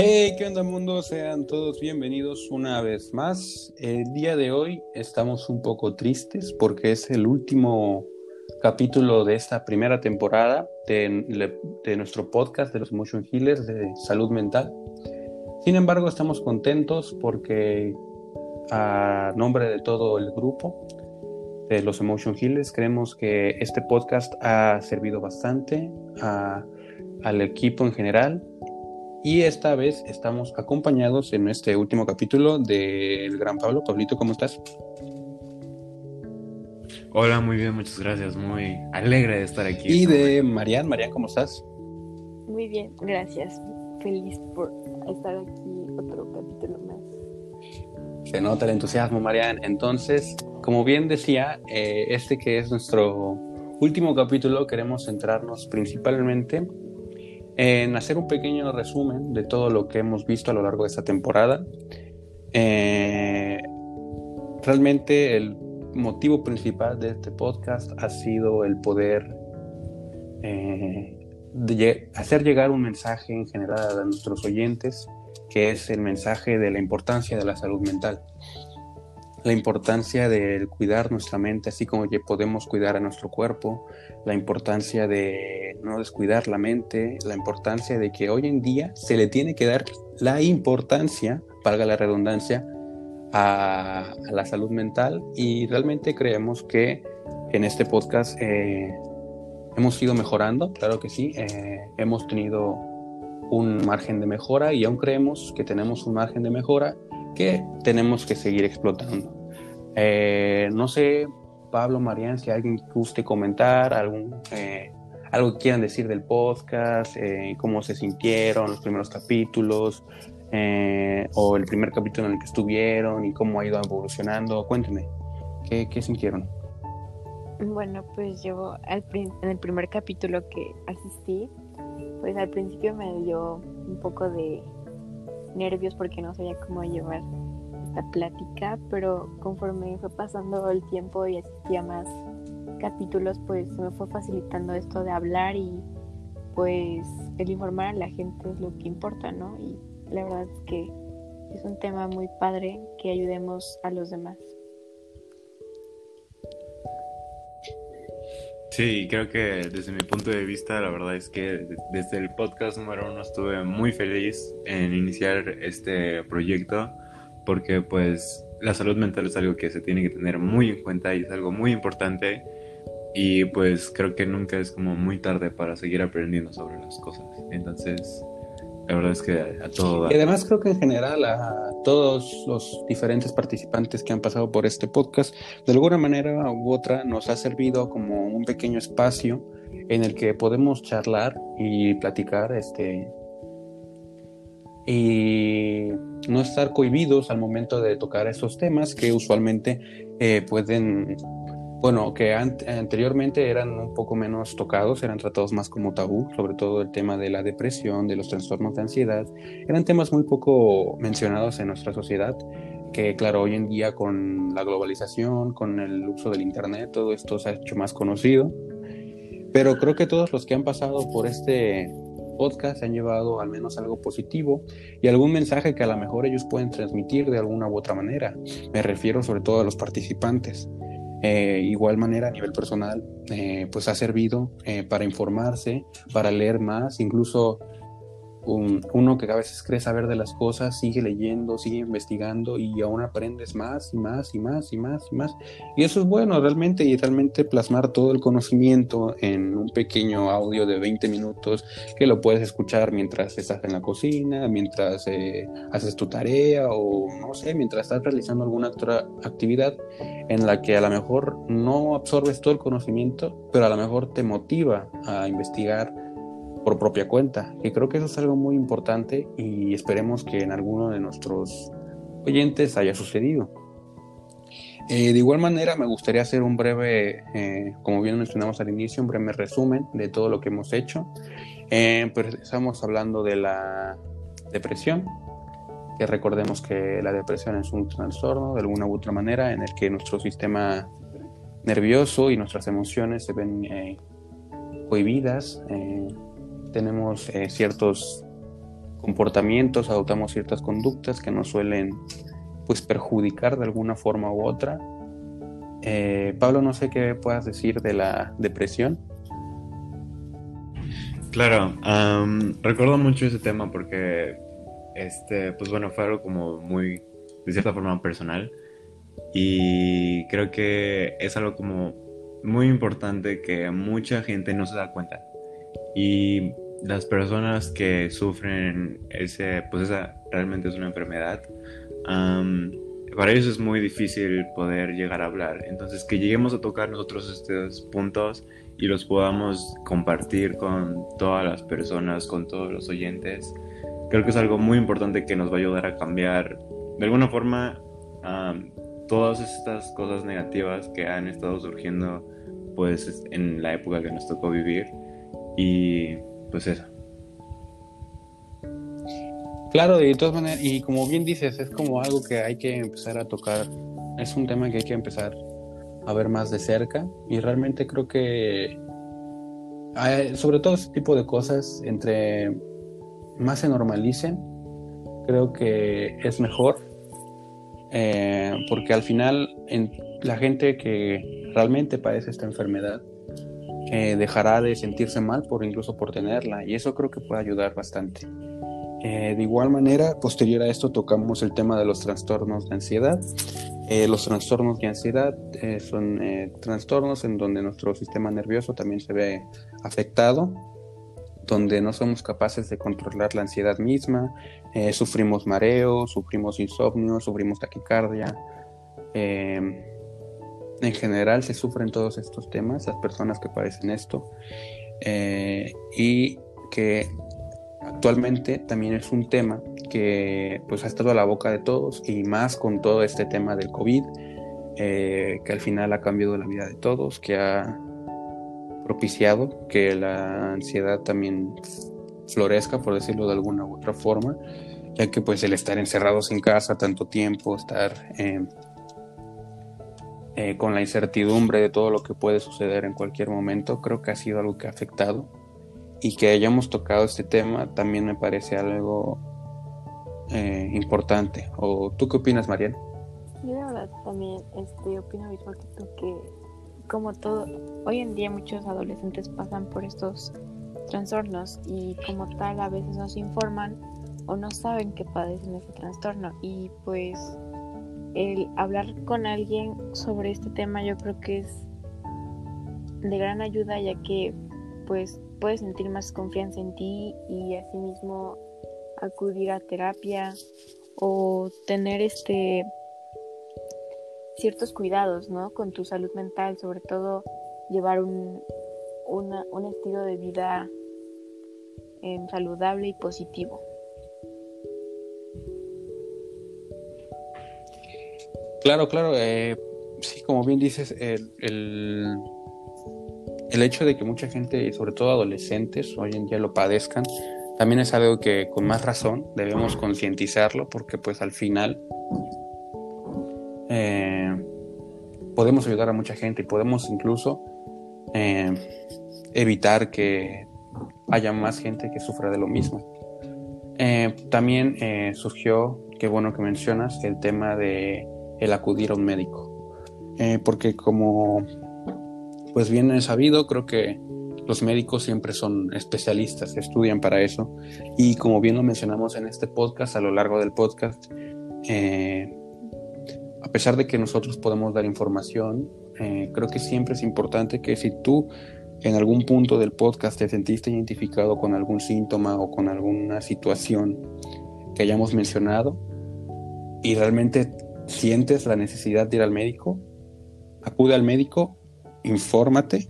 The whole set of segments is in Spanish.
Hey, ¿qué onda mundo? Sean todos bienvenidos una vez más. El día de hoy estamos un poco tristes porque es el último capítulo de esta primera temporada de, de nuestro podcast de los Emotion Healers de salud mental. Sin embargo, estamos contentos porque a nombre de todo el grupo de los Emotion Healers, creemos que este podcast ha servido bastante al equipo en general y esta vez estamos acompañados en este último capítulo del Gran Pablo. Pablito, ¿cómo estás? Hola, muy bien, muchas gracias. Muy alegre de estar aquí. Y de Marian, Marian, ¿cómo estás? Muy bien, gracias. Feliz por estar aquí otro capítulo más. Se nota el entusiasmo, Marian. Entonces, como bien decía, eh, este que es nuestro último capítulo, queremos centrarnos principalmente en hacer un pequeño resumen de todo lo que hemos visto a lo largo de esta temporada. Eh, realmente el motivo principal de este podcast ha sido el poder eh, hacer llegar un mensaje en general a nuestros oyentes, que es el mensaje de la importancia de la salud mental la importancia de cuidar nuestra mente, así como que podemos cuidar a nuestro cuerpo, la importancia de no descuidar la mente, la importancia de que hoy en día se le tiene que dar la importancia, valga la redundancia, a, la salud mental. Y realmente creemos que en este podcast eh, hemos ido mejorando, claro que sí, eh, hemos tenido un margen de mejora y aún creemos que tenemos un margen de mejora que tenemos que seguir explotando. Eh, no sé, Pablo, Marian, si alguien guste comentar, algún, eh, algo que quieran decir del podcast, eh, cómo se sintieron los primeros capítulos, o el primer capítulo en el que estuvieron y cómo ha ido evolucionando. Cuéntenme, ¿qué, qué sintieron? Bueno, pues yo en el primer capítulo que asistí, pues al principio me dio un poco de nervios porque no sabía cómo llevar esta plática, pero conforme fue pasando el tiempo y asistía más capítulos, pues se me fue facilitando esto de hablar y pues el informar a la gente es lo que importa, ¿no? Y la verdad es que es un tema muy padre que ayudemos a los demás. Sí, creo que desde mi punto de vista, la verdad es que desde el podcast número uno estuve muy feliz en iniciar este proyecto porque pues la salud mental es algo que se tiene que tener muy en cuenta y es algo muy importante y pues creo que nunca es como muy tarde para seguir aprendiendo sobre las cosas. Entonces, la verdad es que a, todo... Y además creo que en general a todos los diferentes participantes que han pasado por este podcast, de alguna manera u otra nos ha servido como un pequeño espacio en el que podemos charlar y platicar este y no estar cohibidos al momento de tocar esos temas que usualmente eh, pueden bueno, que anteriormente eran un poco menos tocados, eran tratados más como tabú, sobre todo el tema de la depresión, de los trastornos de ansiedad, eran temas muy poco mencionados en nuestra sociedad, que claro, hoy en día con la globalización, con el uso del Internet, todo esto se ha hecho más conocido, pero creo que todos los que han pasado por este podcast han llevado al menos algo positivo y algún mensaje que a lo mejor ellos pueden transmitir de alguna u otra manera. Me refiero sobre todo a los participantes. Eh, igual manera a nivel personal, eh, pues ha servido eh, para informarse, para leer más, incluso uno que a veces cree saber de las cosas, sigue leyendo, sigue investigando y aún aprendes más y más y más y más y más. Y eso es bueno realmente y realmente plasmar todo el conocimiento en un pequeño audio de 20 minutos que lo puedes escuchar mientras estás en la cocina, mientras eh, haces tu tarea o no sé, mientras estás realizando alguna otra actividad en la que a lo mejor no absorbes todo el conocimiento, pero a lo mejor te motiva a investigar por propia cuenta. Y creo que eso es algo muy importante y esperemos que en alguno de nuestros oyentes haya sucedido. Eh, de igual manera, me gustaría hacer un breve, eh, como bien mencionamos al inicio, un breve resumen de todo lo que hemos hecho. Eh, pues estamos hablando de la depresión, que recordemos que la depresión es un trastorno de alguna u otra manera en el que nuestro sistema nervioso y nuestras emociones se ven cohibidas, tenemos eh, ciertos comportamientos, adoptamos ciertas conductas que nos suelen pues perjudicar de alguna forma u otra. Eh, Pablo, no sé qué puedas decir de la depresión. Claro, recuerdo mucho ese tema porque, este, pues bueno, fue algo como muy, de cierta forma, personal. Y creo que es algo como muy importante que mucha gente no se da cuenta. Y las personas que sufren ese, pues esa realmente es una enfermedad, para ellos es muy difícil poder llegar a hablar. Entonces, que lleguemos a tocar nosotros estos puntos y los podamos compartir con todas las personas, con todos los oyentes, creo que es algo muy importante que nos va a ayudar a cambiar de alguna forma todas estas cosas negativas que han estado surgiendo pues en la época que nos tocó vivir y pues eso. Claro, de todas maneras, y como bien dices, es como algo que hay que empezar a tocar, es un tema que hay que empezar a ver más de cerca y realmente creo que sobre todo este tipo de cosas, entre más se normalicen, creo que es mejor, eh, porque al final en la gente que realmente padece esta enfermedad eh, dejará de sentirse mal por incluso por tenerla y eso creo que puede ayudar bastante. Eh, de igual manera, posterior a esto tocamos el tema de los trastornos de ansiedad. Eh, los trastornos de ansiedad son trastornos en donde nuestro sistema nervioso también se ve afectado, donde no somos capaces de controlar la ansiedad misma, sufrimos mareo, sufrimos insomnio, sufrimos taquicardia. En general se sufren todos estos temas, las personas que padecen esto, y que actualmente también es un tema que pues ha estado a la boca de todos y más con todo este tema del COVID, eh, que al final ha cambiado la vida de todos, que ha propiciado que la ansiedad también florezca, por decirlo de alguna u otra forma, ya que pues el estar encerrados en casa tanto tiempo, estar eh, eh, con la incertidumbre de todo lo que puede suceder en cualquier momento, creo que ha sido algo que ha afectado y que hayamos tocado este tema también me parece algo eh, importante. ¿O tú qué opinas, Mariana? Yo de verdad también este, opino mismo que tú que como todo, hoy en día muchos adolescentes pasan por estos trastornos y como tal a veces no se informan o no saben que padecen ese trastorno y pues el hablar con alguien sobre este tema yo creo que es de gran ayuda ya que pues puedes sentir más confianza en ti y asimismo acudir a terapia o tener este ciertos cuidados ¿no? con tu salud mental, sobre todo llevar un, un estilo de vida em, saludable y positivo. Claro, claro. Eh, sí, como bien dices, el, el hecho de que mucha gente, sobre todo adolescentes, hoy en día lo padezcan, también es algo que con más razón debemos concientizarlo porque pues al final eh, podemos ayudar a mucha gente y podemos incluso eh, evitar que haya más gente que sufra de lo mismo. También surgió, qué bueno que mencionas, el tema de el acudir a un médico, porque como pues bien es sabido, creo que los médicos siempre son especialistas, estudian para eso. Y como bien lo mencionamos en este podcast, a lo largo del podcast, eh, a pesar de que nosotros podemos dar información, eh, creo que siempre es importante que si tú en algún punto del podcast te sentiste identificado con algún síntoma o con alguna situación que hayamos mencionado y realmente sientes la necesidad de ir al médico, acude al médico infórmate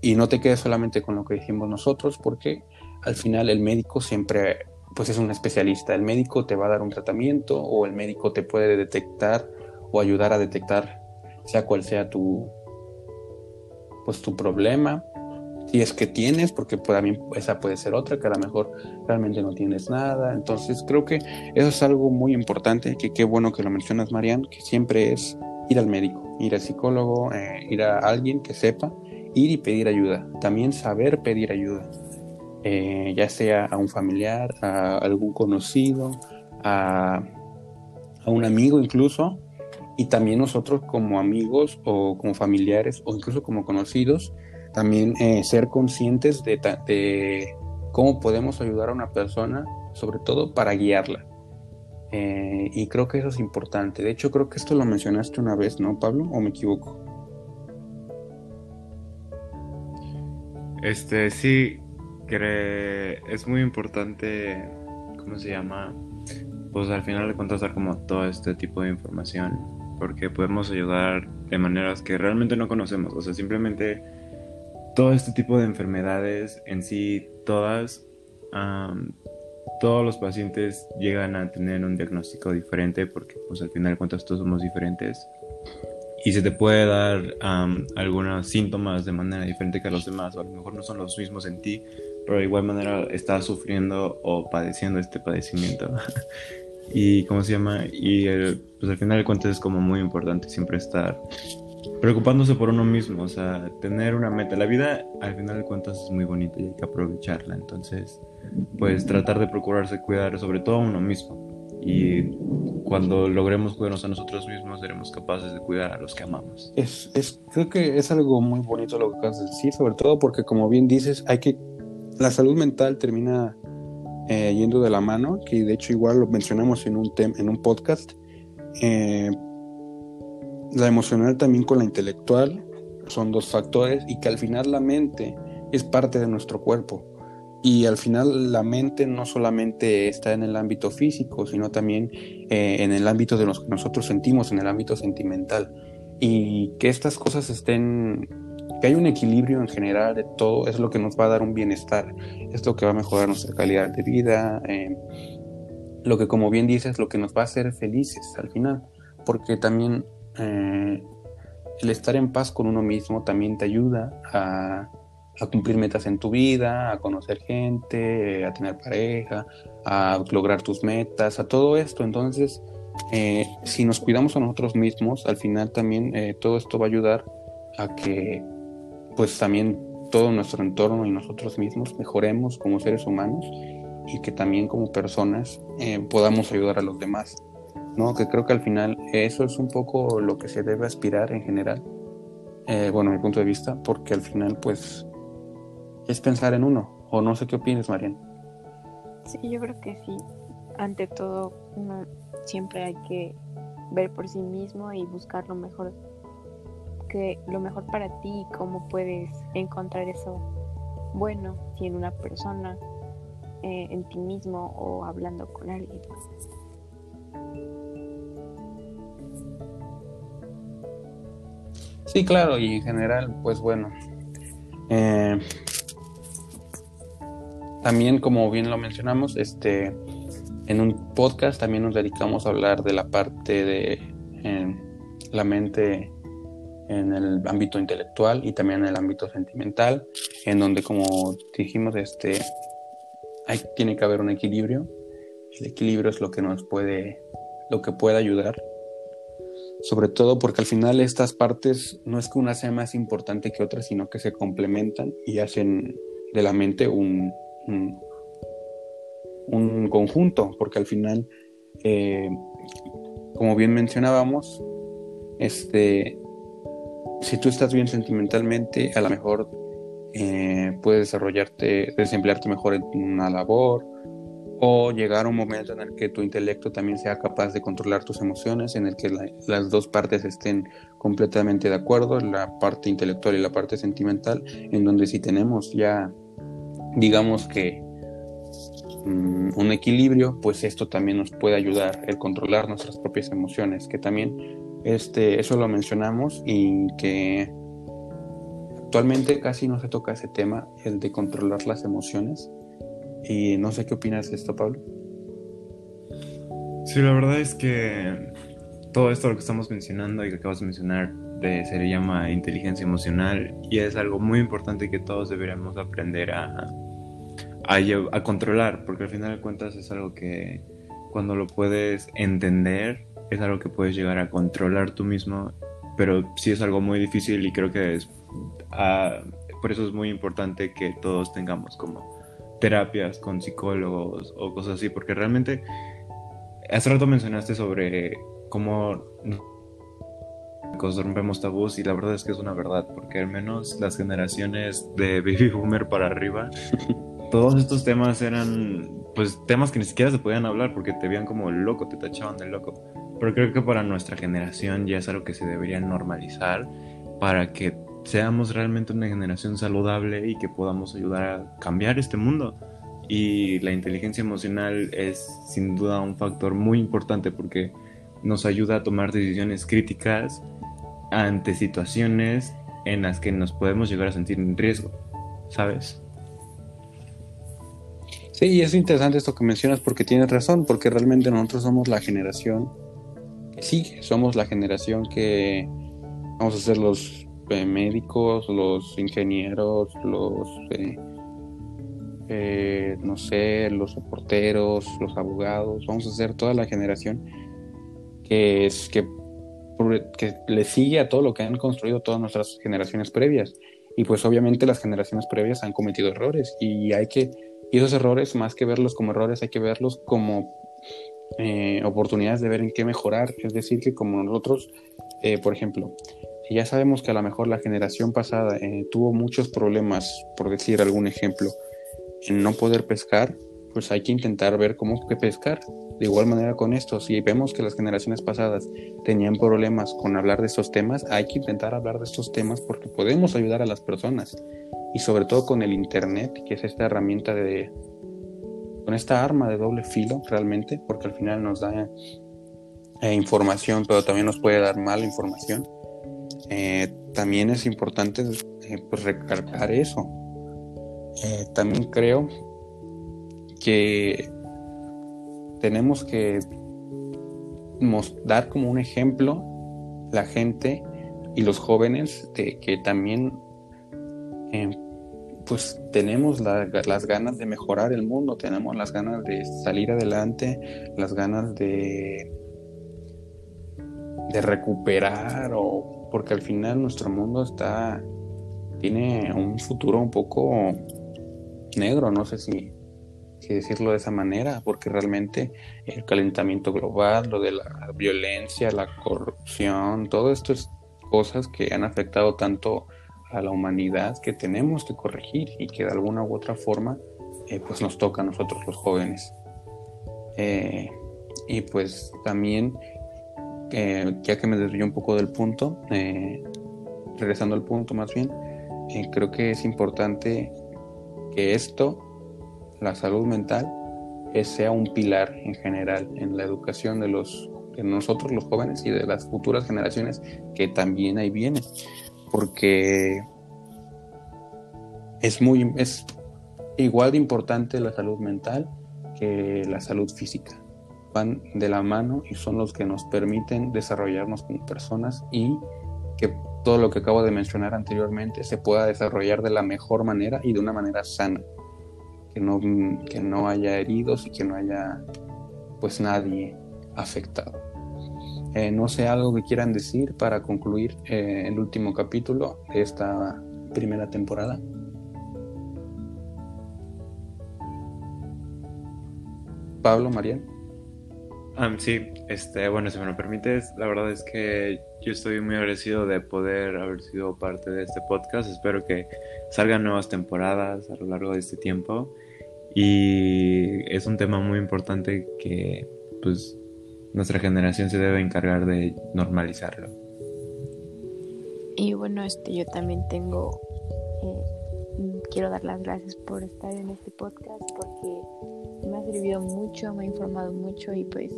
y no te quedes solamente con lo que dijimos nosotros, porque al final el médico siempre pues es un especialista. El médico te va a dar un tratamiento o el médico te puede detectar o ayudar a detectar sea cual sea tu pues tu problema. Si es que tienes, porque también esa puede ser otra, que a lo mejor realmente no tienes nada. Entonces creo que eso es algo muy importante, que qué bueno que lo mencionas, Marian, que siempre es ir al médico, ir al psicólogo, eh, ir a alguien que sepa, ir y pedir ayuda. También saber pedir ayuda. eh, ya sea a un familiar, a algún conocido, a, un amigo incluso, y también nosotros como amigos o como familiares o incluso como conocidos, también eh, ser conscientes de, de, cómo podemos ayudar a una persona, sobre todo para guiarla. Eh, y creo que eso es importante. De hecho, creo que esto lo mencionaste una vez, ¿no, Pablo? ¿O me equivoco? Este, sí, es muy importante, ¿cómo se llama? Pues al final de cuentas dar como todo este tipo de información, porque podemos ayudar de maneras que realmente no conocemos, o sea, simplemente todo este tipo de enfermedades en sí, todas, todos los pacientes llegan a tener un diagnóstico diferente, porque pues al final de cuentas todos somos diferentes y se te puede dar algunos síntomas de manera diferente que a los demás, o a lo mejor no son los mismos en ti, pero de igual manera estás sufriendo o padeciendo este padecimiento. y cómo se llama, y pues al final de cuentas es como muy importante siempre estar preocupándose por uno mismo, o sea, tener una meta. La vida al final de cuentas es muy bonita y hay que aprovecharla, entonces, pues tratar de procurarse cuidar sobre todo a uno mismo y cuando logremos cuidarnos a nosotros mismos seremos capaces de cuidar a los que amamos. Es, es, creo que es algo muy bonito lo que acabas de decir, sobre todo porque como bien dices, hay que la salud mental termina eh, yendo de la mano, que de hecho igual lo mencionamos en un, en un podcast. Eh, la emocional también con la intelectual son dos factores y que al final la mente es parte de nuestro cuerpo. Y al final la mente no solamente está en el ámbito físico, sino también eh, en el ámbito de los que nosotros sentimos, en el ámbito sentimental. Y que estas cosas estén, que hay un equilibrio en general de todo, es lo que nos va a dar un bienestar, es lo que va a mejorar nuestra calidad de vida, eh, lo que como bien dices, lo que nos va a hacer felices al final, porque también eh, el estar en paz con uno mismo también te ayuda a cumplir metas en tu vida, a conocer gente, a tener pareja, a lograr tus metas, a todo esto. Entonces, eh, si nos cuidamos a nosotros mismos, al final también eh, todo esto va a ayudar a que, pues también todo nuestro entorno y nosotros mismos mejoremos como seres humanos y que también como personas eh, podamos ayudar a los demás. ¿No? Que creo que al final eso es un poco lo que se debe aspirar en general. bueno, mi punto de vista, porque al final, pues, es pensar en uno. O no sé qué opinas, Marian. Sí, yo creo que sí. Ante todo, uno siempre hay que ver por sí mismo y buscar lo mejor que lo mejor para ti y cómo puedes encontrar eso bueno si en una persona, eh, en ti mismo o hablando con alguien. Sí, claro, y en general, pues bueno, eh, también, como bien lo mencionamos, este, en un podcast también nos dedicamos a hablar de la parte de la mente en el ámbito intelectual y también en el ámbito sentimental, en donde, como dijimos, este, hay, tiene que haber un equilibrio. El equilibrio es lo que nos puede, lo que puede ayudar. Sobre todo porque al final estas partes no es que una sea más importante que otra, sino que se complementan y hacen de la mente un, un, conjunto, porque al final, eh, como bien mencionábamos, este, si tú estás bien sentimentalmente, a lo mejor eh, puedes desarrollarte, desemplearte mejor en una labor o llegar a un momento en el que tu intelecto también sea capaz de controlar tus emociones, en el que las dos partes estén completamente de acuerdo, la parte intelectual y la parte sentimental, en donde si tenemos ya digamos que mm, un equilibrio, pues esto también nos puede ayudar el controlar nuestras propias emociones, que también este, eso lo mencionamos y que actualmente casi no se toca ese tema, el de controlar las emociones. Y no sé qué opinas de esto, Pablo. Sí, la verdad es que todo esto lo que estamos mencionando y que acabas de mencionar se le llama inteligencia emocional y es algo muy importante que todos deberíamos aprender a, a, controlar, porque al final de cuentas es algo que cuando lo puedes entender, es algo que puedes llegar a controlar tú mismo, pero sí es algo muy difícil y creo que es, ah, por eso es muy importante que todos tengamos como terapias con psicólogos o cosas así, porque realmente hace rato mencionaste sobre cómo rompemos tabús y la verdad es que es una verdad, porque al menos las generaciones de baby boomer para arriba, todos estos temas eran pues temas que ni siquiera se podían hablar porque te veían como loco, te tachaban de loco. Pero creo que para nuestra generación ya es algo que se debería normalizar para que seamos realmente una generación saludable y que podamos ayudar a cambiar este mundo. Y la inteligencia emocional es sin duda un factor muy importante porque nos ayuda a tomar decisiones críticas ante situaciones en las que nos podemos llegar a sentir en riesgo, ¿sabes? Sí, y es interesante esto que mencionas porque tienes razón, porque realmente nosotros somos la generación que sigue, somos la generación que vamos a ser los eh, médicos, los ingenieros, los, eh, eh, no sé, los reporteros, los abogados, vamos a ser toda la generación que es que que le sigue a todo lo que han construido todas nuestras generaciones previas. Y pues obviamente las generaciones previas han cometido errores y hay que, y esos errores, más que verlos como errores, hay que verlos como eh, oportunidades de ver en qué mejorar. Es decir, que como nosotros, eh, por ejemplo, si ya sabemos que a lo mejor la generación pasada eh, tuvo muchos problemas, por decir algún ejemplo, en no poder pescar, pues hay que intentar ver cómo que pescar. De igual manera con esto, si vemos que las generaciones pasadas tenían problemas con hablar de estos temas, hay que intentar hablar de estos temas porque podemos ayudar a las personas. Y sobre todo con el Internet, que es esta herramienta de... con esta arma de doble filo realmente, porque al final nos da eh, información, pero también nos puede dar mala información. Eh, también es importante eh, pues recargar eso. también creo que tenemos que dar como un ejemplo la gente y los jóvenes de que también eh, pues tenemos las ganas de mejorar el mundo, tenemos las ganas de salir adelante, las ganas de de recuperar o porque al final nuestro mundo está tiene un futuro un poco negro, no sé si decirlo de esa manera, porque realmente el calentamiento global, lo de la violencia, la corrupción, todo esto es cosas que han afectado tanto a la humanidad que tenemos que corregir y que de alguna u otra forma eh, pues nos toca a nosotros los jóvenes. Eh, y pues también, eh, ya que me desvió un poco del punto, regresando al punto más bien, creo que es importante que esto la salud mental sea un pilar en general en la educación de los de nosotros los jóvenes y de las futuras generaciones que también ahí vienen. Porque es muy es igual de importante la salud mental que la salud física van de la mano y son los que nos permiten desarrollarnos como personas y que todo lo que acabo de mencionar anteriormente se pueda desarrollar de la mejor manera y de una manera sana que no, que no haya heridos y que no haya pues nadie afectado. Eh, no sé algo que quieran decir para concluir eh, el último capítulo de esta primera temporada. Pablo, Marian. sí, este, bueno, si me lo permites, la verdad es que yo estoy muy agradecido de poder haber sido parte de este podcast. Espero que salgan nuevas temporadas a lo largo de este tiempo y es un tema muy importante que pues nuestra generación se debe encargar de normalizarlo. Y bueno, este yo también tengo eh, quiero dar las gracias por estar en este podcast porque me ha servido mucho, me ha informado mucho y pues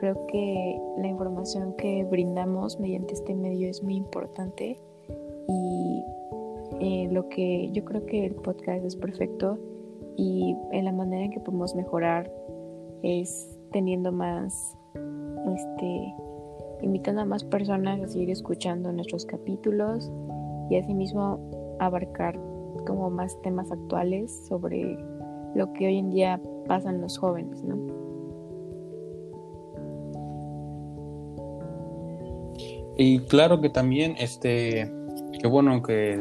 creo que la información que brindamos mediante este medio es muy importante y eh, lo que yo creo que el podcast es perfecto y en la manera en que podemos mejorar es teniendo más, este, invitando a más personas a seguir escuchando nuestros capítulos y asimismo abarcar como más temas actuales sobre lo que hoy en día pasan los jóvenes, ¿no? Y claro que también, este, qué bueno que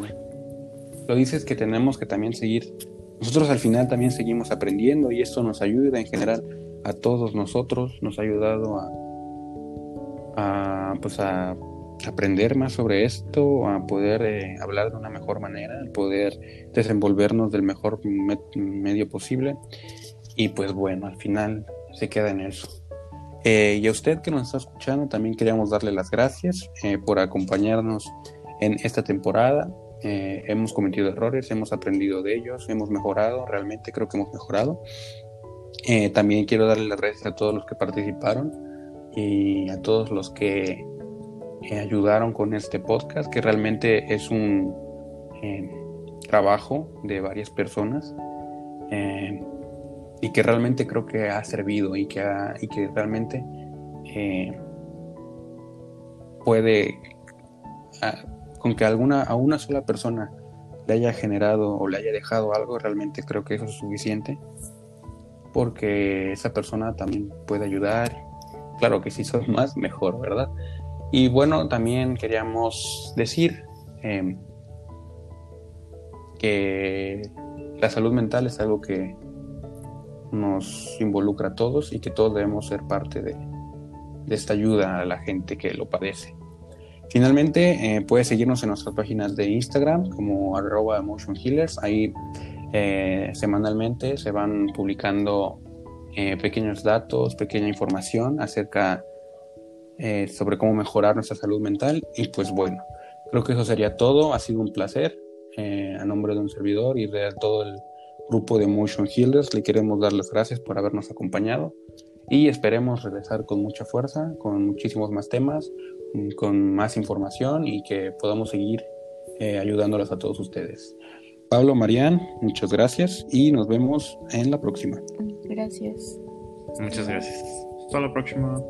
lo dices que tenemos que también seguir nosotros al final también seguimos aprendiendo y esto nos ayuda en general a todos nosotros, nos ha ayudado a, pues a aprender más sobre esto, a poder eh, hablar de una mejor manera, a poder desenvolvernos del mejor medio posible. Y pues bueno, al final se queda en eso. Eh, y a usted que nos está escuchando, también queríamos darle las gracias eh, por acompañarnos en esta temporada. hemos cometido errores, hemos aprendido de ellos, hemos mejorado, realmente creo que hemos mejorado. también quiero darle las gracias a todos los que participaron y a todos los que ayudaron con este podcast, que realmente es un eh, trabajo de varias personas eh, y que realmente creo que ha servido y que, y que realmente eh, puede, con que alguna, a una sola persona le haya generado o le haya dejado algo, realmente creo que eso es suficiente porque esa persona también puede ayudar. Claro que si son más, mejor, ¿verdad? Y bueno, también queríamos decir em, que la salud mental es algo que nos involucra a todos y que todos debemos ser parte de, esta ayuda a la gente que lo padece. Finalmente, eh, puedes seguirnos en nuestras páginas de Instagram como arroba emotion healers. Ahí eh, semanalmente se van publicando eh, pequeños datos, pequeña información acerca eh, sobre cómo mejorar nuestra salud mental. Y pues bueno, creo que eso sería todo. Ha sido un placer. Eh, a nombre de un servidor y de todo el grupo de Motion Healers, le queremos dar las gracias por habernos acompañado y esperemos regresar con mucha fuerza, con muchísimos más temas, mm, con más información y que podamos seguir eh, ayudándolas a todos ustedes. Pablo, Marian, muchas gracias y nos vemos en la próxima. Gracias. Muchas gracias. Hasta la próxima.